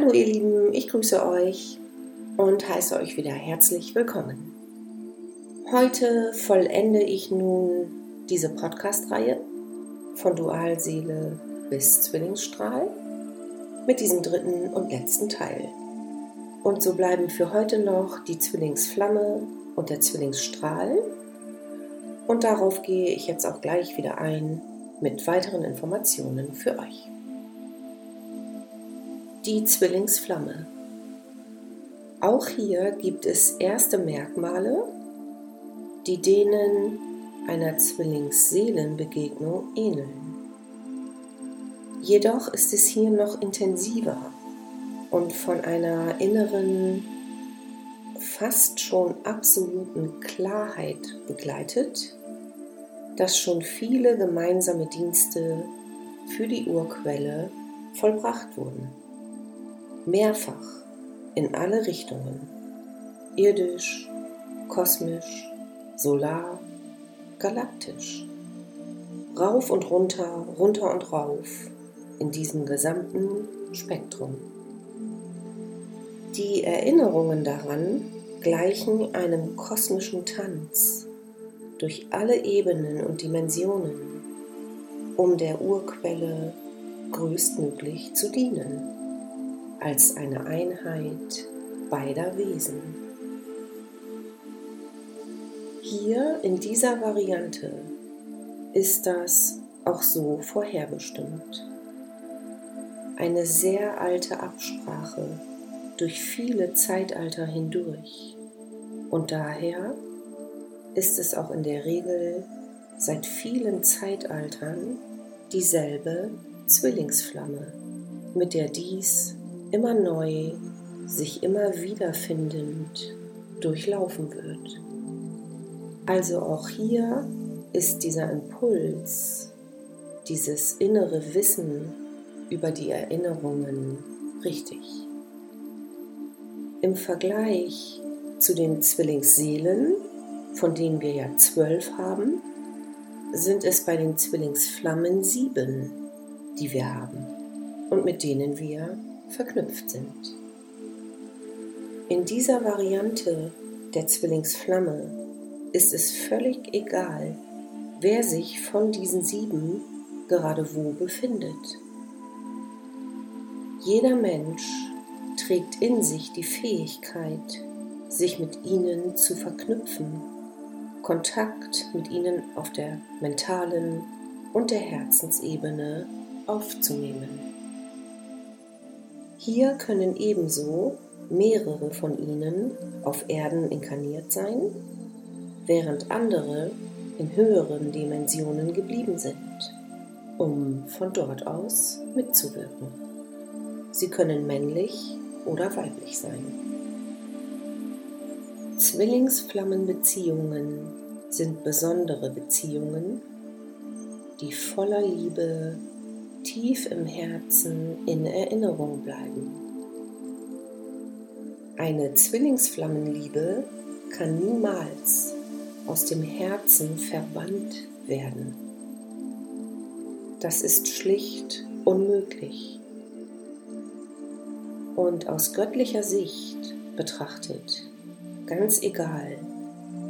Hallo ihr Lieben, ich grüße euch und heiße euch wieder herzlich willkommen. Heute vollende ich nun diese Podcast-Reihe von Dualseele bis Zwillingsstrahl mit diesem dritten und letzten Teil. Und so bleiben für heute noch die Zwillingsflamme und der Zwillingsstrahl. Und darauf gehe ich jetzt auch gleich wieder ein mit weiteren Informationen für euch. Die Zwillingsflamme. Auch hier gibt es erste Merkmale, die denen einer Zwillingsseelenbegegnung ähneln. Jedoch ist es hier noch intensiver und von einer inneren, fast schon absoluten Klarheit begleitet, dass schon viele gemeinsame Dienste für die Urquelle vollbracht wurden mehrfach in alle Richtungen, irdisch, kosmisch, solar, galaktisch, rauf und runter, runter und rauf in diesem gesamten Spektrum. Die Erinnerungen daran gleichen einem kosmischen Tanz durch alle Ebenen und Dimensionen, um der Urquelle größtmöglich zu dienen als eine Einheit beider Wesen. Hier in dieser Variante ist das auch so vorherbestimmt. Eine sehr alte Absprache durch viele Zeitalter hindurch und daher ist es auch in der Regel seit vielen Zeitaltern dieselbe Zwillingsflamme, mit der dies immer neu, sich immer wiederfindend durchlaufen wird. Also auch hier ist dieser Impuls, dieses innere Wissen über die Erinnerungen richtig. Im Vergleich zu den Zwillingsseelen, von denen wir ja zwölf haben, sind es bei den Zwillingsflammen sieben, die wir haben und mit denen wir verknüpft sind. In dieser Variante der Zwillingsflamme ist es völlig egal, wer sich von diesen sieben gerade wo befindet. Jeder Mensch trägt in sich die Fähigkeit, sich mit ihnen zu verknüpfen, Kontakt mit ihnen auf der mentalen und der Herzensebene aufzunehmen. Hier können ebenso mehrere von ihnen auf Erden inkarniert sein, während andere in höheren Dimensionen geblieben sind, um von dort aus mitzuwirken. Sie können männlich oder weiblich sein. Zwillingsflammenbeziehungen sind besondere Beziehungen, die voller Liebe tief im Herzen in Erinnerung bleiben. Eine Zwillingsflammenliebe kann niemals aus dem Herzen verbannt werden. Das ist schlicht unmöglich. Und aus göttlicher Sicht betrachtet, ganz egal,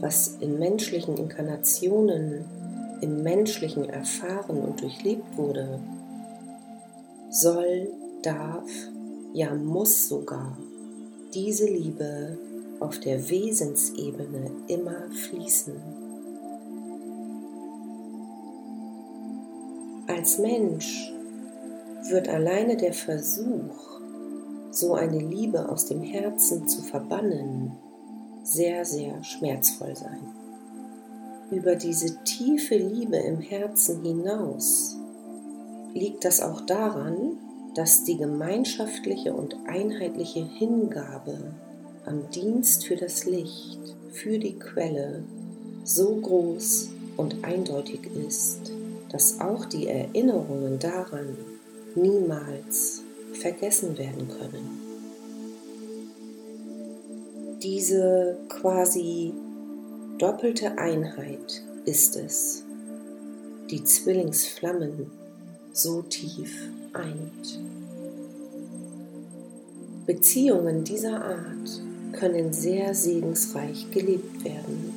was in menschlichen Inkarnationen, im menschlichen erfahren und durchlebt wurde, soll, darf, ja muss sogar diese Liebe auf der Wesensebene immer fließen. Als Mensch wird alleine der Versuch, so eine Liebe aus dem Herzen zu verbannen, sehr, sehr schmerzvoll sein. Über diese tiefe Liebe im Herzen hinaus liegt das auch daran, dass die gemeinschaftliche und einheitliche Hingabe am Dienst für das Licht, für die Quelle so groß und eindeutig ist, dass auch die Erinnerungen daran niemals vergessen werden können. Diese quasi doppelte Einheit ist es, die Zwillingsflammen so tief eint. Beziehungen dieser Art können sehr segensreich gelebt werden,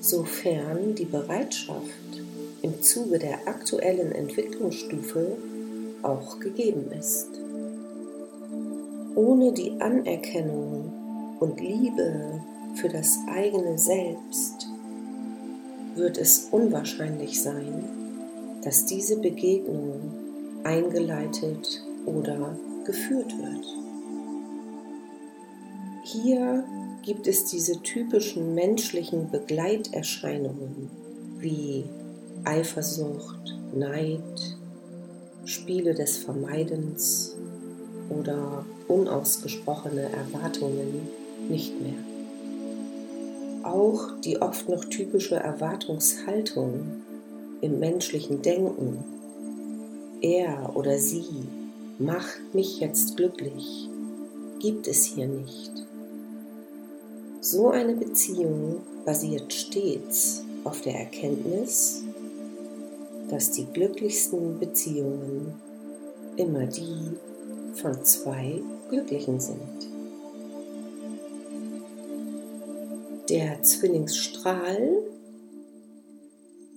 sofern die Bereitschaft im Zuge der aktuellen Entwicklungsstufe auch gegeben ist. Ohne die Anerkennung und Liebe für das eigene Selbst wird es unwahrscheinlich sein, dass diese Begegnung eingeleitet oder geführt wird. Hier gibt es diese typischen menschlichen Begleiterscheinungen wie Eifersucht, Neid, Spiele des Vermeidens oder unausgesprochene Erwartungen nicht mehr. Auch die oft noch typische Erwartungshaltung im menschlichen Denken, er oder sie macht mich jetzt glücklich, gibt es hier nicht. So eine Beziehung basiert stets auf der Erkenntnis, dass die glücklichsten Beziehungen immer die von zwei Glücklichen sind. Der Zwillingsstrahl,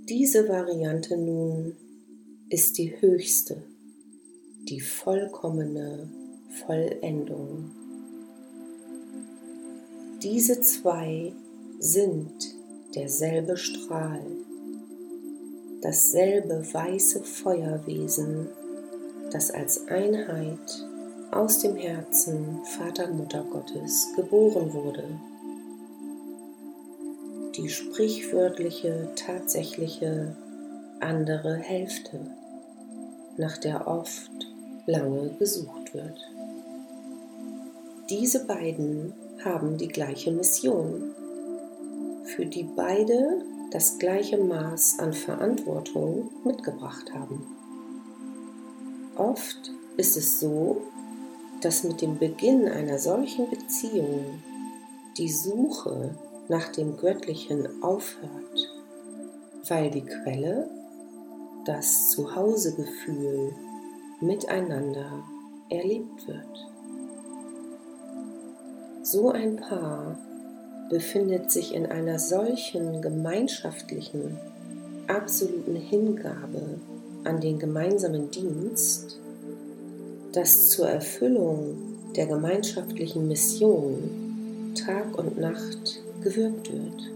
diese Variante nun ist die höchste, die vollkommene Vollendung. Diese zwei sind derselbe Strahl, dasselbe weiße Feuerwesen, das als Einheit aus dem Herzen Vater Mutter Gottes geboren wurde die sprichwörtliche, tatsächliche andere Hälfte, nach der oft lange gesucht wird. Diese beiden haben die gleiche Mission, für die beide das gleiche Maß an Verantwortung mitgebracht haben. Oft ist es so, dass mit dem Beginn einer solchen Beziehung die Suche nach dem Göttlichen aufhört, weil die Quelle, das Zuhausegefühl miteinander erlebt wird. So ein Paar befindet sich in einer solchen gemeinschaftlichen, absoluten Hingabe an den gemeinsamen Dienst, dass zur Erfüllung der gemeinschaftlichen Mission Tag und Nacht gewirkt wird,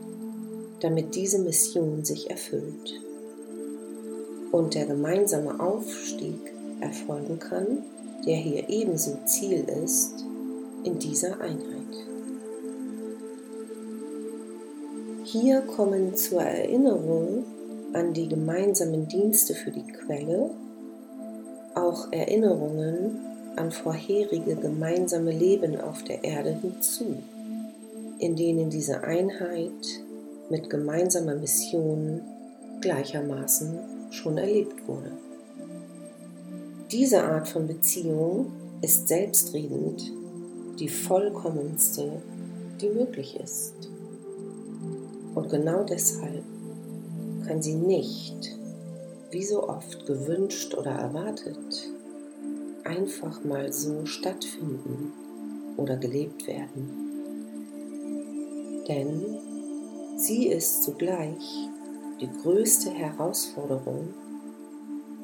damit diese Mission sich erfüllt und der gemeinsame Aufstieg erfolgen kann, der hier ebenso Ziel ist in dieser Einheit. Hier kommen zur Erinnerung an die gemeinsamen Dienste für die Quelle auch Erinnerungen an vorherige gemeinsame Leben auf der Erde hinzu in denen diese Einheit mit gemeinsamer Mission gleichermaßen schon erlebt wurde. Diese Art von Beziehung ist selbstredend die vollkommenste, die möglich ist. Und genau deshalb kann sie nicht, wie so oft gewünscht oder erwartet, einfach mal so stattfinden oder gelebt werden denn sie ist zugleich die größte Herausforderung,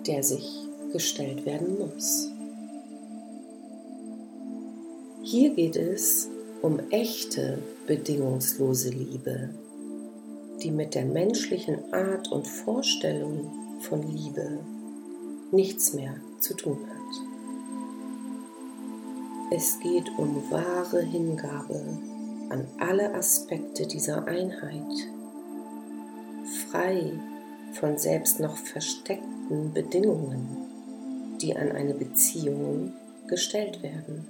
der sich gestellt werden muss. Hier geht es um echte bedingungslose Liebe, die mit der menschlichen Art und Vorstellung von Liebe nichts mehr zu tun hat. Es geht um wahre Hingabe an alle Aspekte dieser Einheit, frei von selbst noch versteckten Bedingungen, die an eine Beziehung gestellt werden.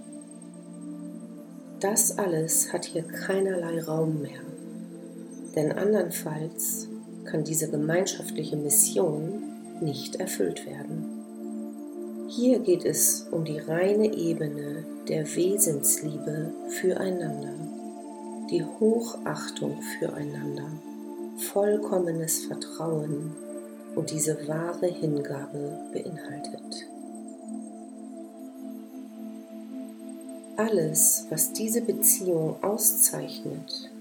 Das alles hat hier keinerlei Raum mehr, denn andernfalls kann diese gemeinschaftliche Mission nicht erfüllt werden. Hier geht es um die reine Ebene der Wesensliebe füreinander die Hochachtung füreinander, vollkommenes Vertrauen und diese wahre Hingabe beinhaltet. Alles, was diese Beziehung auszeichnet,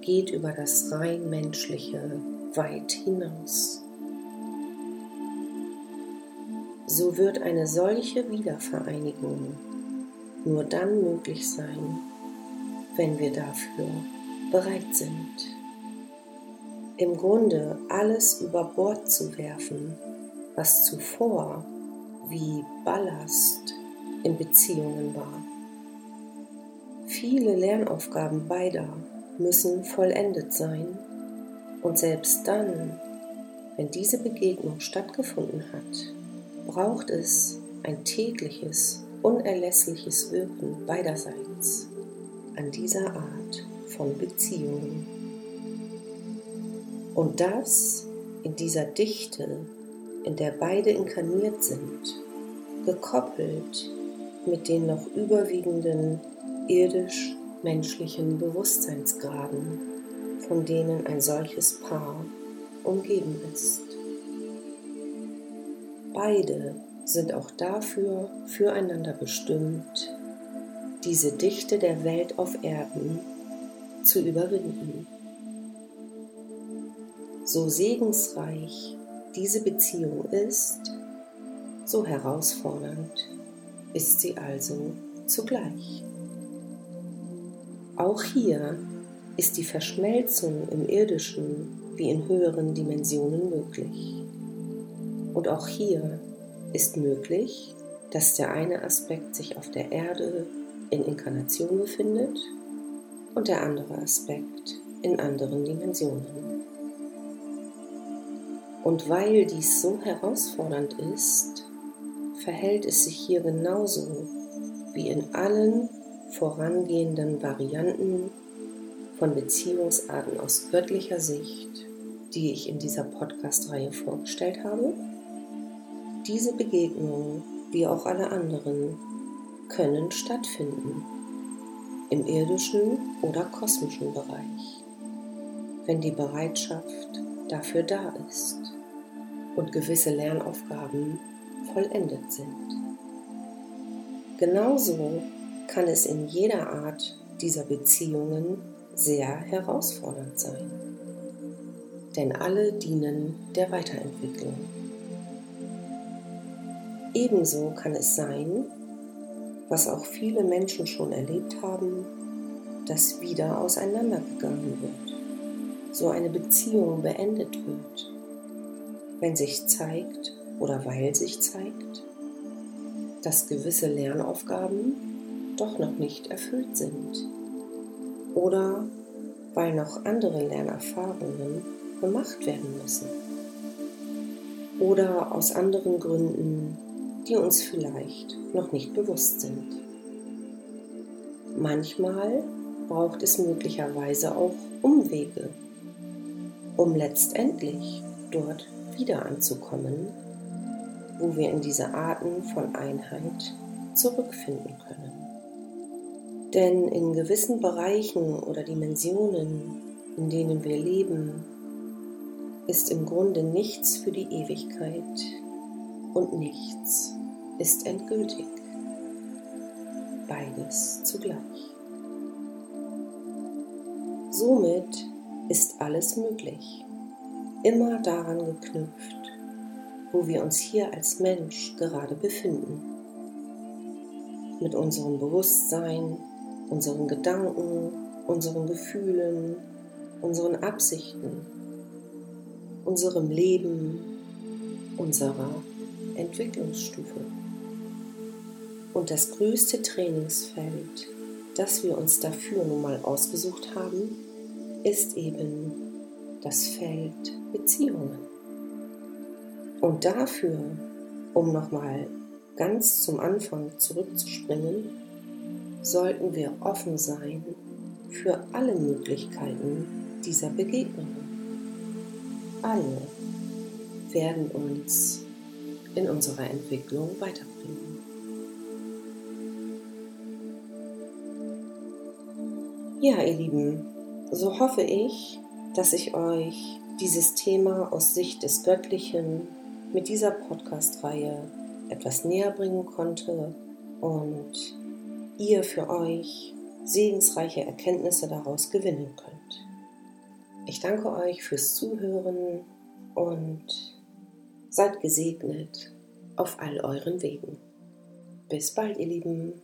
geht über das rein menschliche weit hinaus. So wird eine solche Wiedervereinigung nur dann möglich sein, wenn wir dafür bereit sind. Im Grunde alles über Bord zu werfen, was zuvor wie Ballast in Beziehungen war. Viele Lernaufgaben beider müssen vollendet sein und selbst dann, wenn diese Begegnung stattgefunden hat, braucht es ein tägliches, unerlässliches Wirken beiderseits an dieser Art von Beziehungen. Und das in dieser Dichte, in der beide inkarniert sind, gekoppelt mit den noch überwiegenden irdisch-menschlichen Bewusstseinsgraden, von denen ein solches Paar umgeben ist. Beide sind auch dafür füreinander bestimmt, diese Dichte der Welt auf Erden zu überwinden. So segensreich diese Beziehung ist, so herausfordernd ist sie also zugleich. Auch hier ist die Verschmelzung im irdischen wie in höheren Dimensionen möglich. Und auch hier ist möglich, dass der eine Aspekt sich auf der Erde in Inkarnation befindet und der andere Aspekt in anderen Dimensionen. Und weil dies so herausfordernd ist, verhält es sich hier genauso wie in allen vorangehenden Varianten von Beziehungsarten aus göttlicher Sicht, die ich in dieser Podcast-Reihe vorgestellt habe. Diese Begegnungen, wie auch alle anderen, können stattfinden im irdischen oder kosmischen Bereich, wenn die Bereitschaft dafür da ist und gewisse Lernaufgaben vollendet sind. Genauso kann es in jeder Art dieser Beziehungen sehr herausfordernd sein, denn alle dienen der Weiterentwicklung. Ebenso kann es sein, was auch viele Menschen schon erlebt haben, dass wieder auseinandergegangen wird, so eine Beziehung beendet wird, wenn sich zeigt oder weil sich zeigt, dass gewisse Lernaufgaben doch noch nicht erfüllt sind. Oder weil noch andere Lernerfahrungen gemacht werden müssen. Oder aus anderen Gründen, die uns vielleicht noch nicht bewusst sind. Manchmal braucht es möglicherweise auch Umwege, um letztendlich dort wieder anzukommen, wo wir in diese Arten von Einheit zurückfinden können. Denn in gewissen Bereichen oder Dimensionen, in denen wir leben, ist im Grunde nichts für die Ewigkeit und nichts ist endgültig. Beides zugleich. Somit ist alles möglich, immer daran geknüpft, wo wir uns hier als Mensch gerade befinden. Mit unserem Bewusstsein, unseren Gedanken, unseren Gefühlen, unseren Absichten, unserem Leben, unserer Entwicklungsstufe. Und das größte Trainingsfeld, das wir uns dafür nun mal ausgesucht haben, ist eben das Feld Beziehungen. Und dafür, um nochmal ganz zum Anfang zurückzuspringen, sollten wir offen sein für alle Möglichkeiten dieser Begegnungen. Alle werden uns in unserer Entwicklung weiterbringen. Ja, ihr Lieben, so hoffe ich, dass ich euch dieses Thema aus Sicht des Göttlichen mit dieser Podcast-Reihe etwas näher bringen konnte und ihr für euch segensreiche Erkenntnisse daraus gewinnen könnt. Ich danke euch fürs Zuhören und seid gesegnet auf all euren Wegen. Bis bald, ihr Lieben.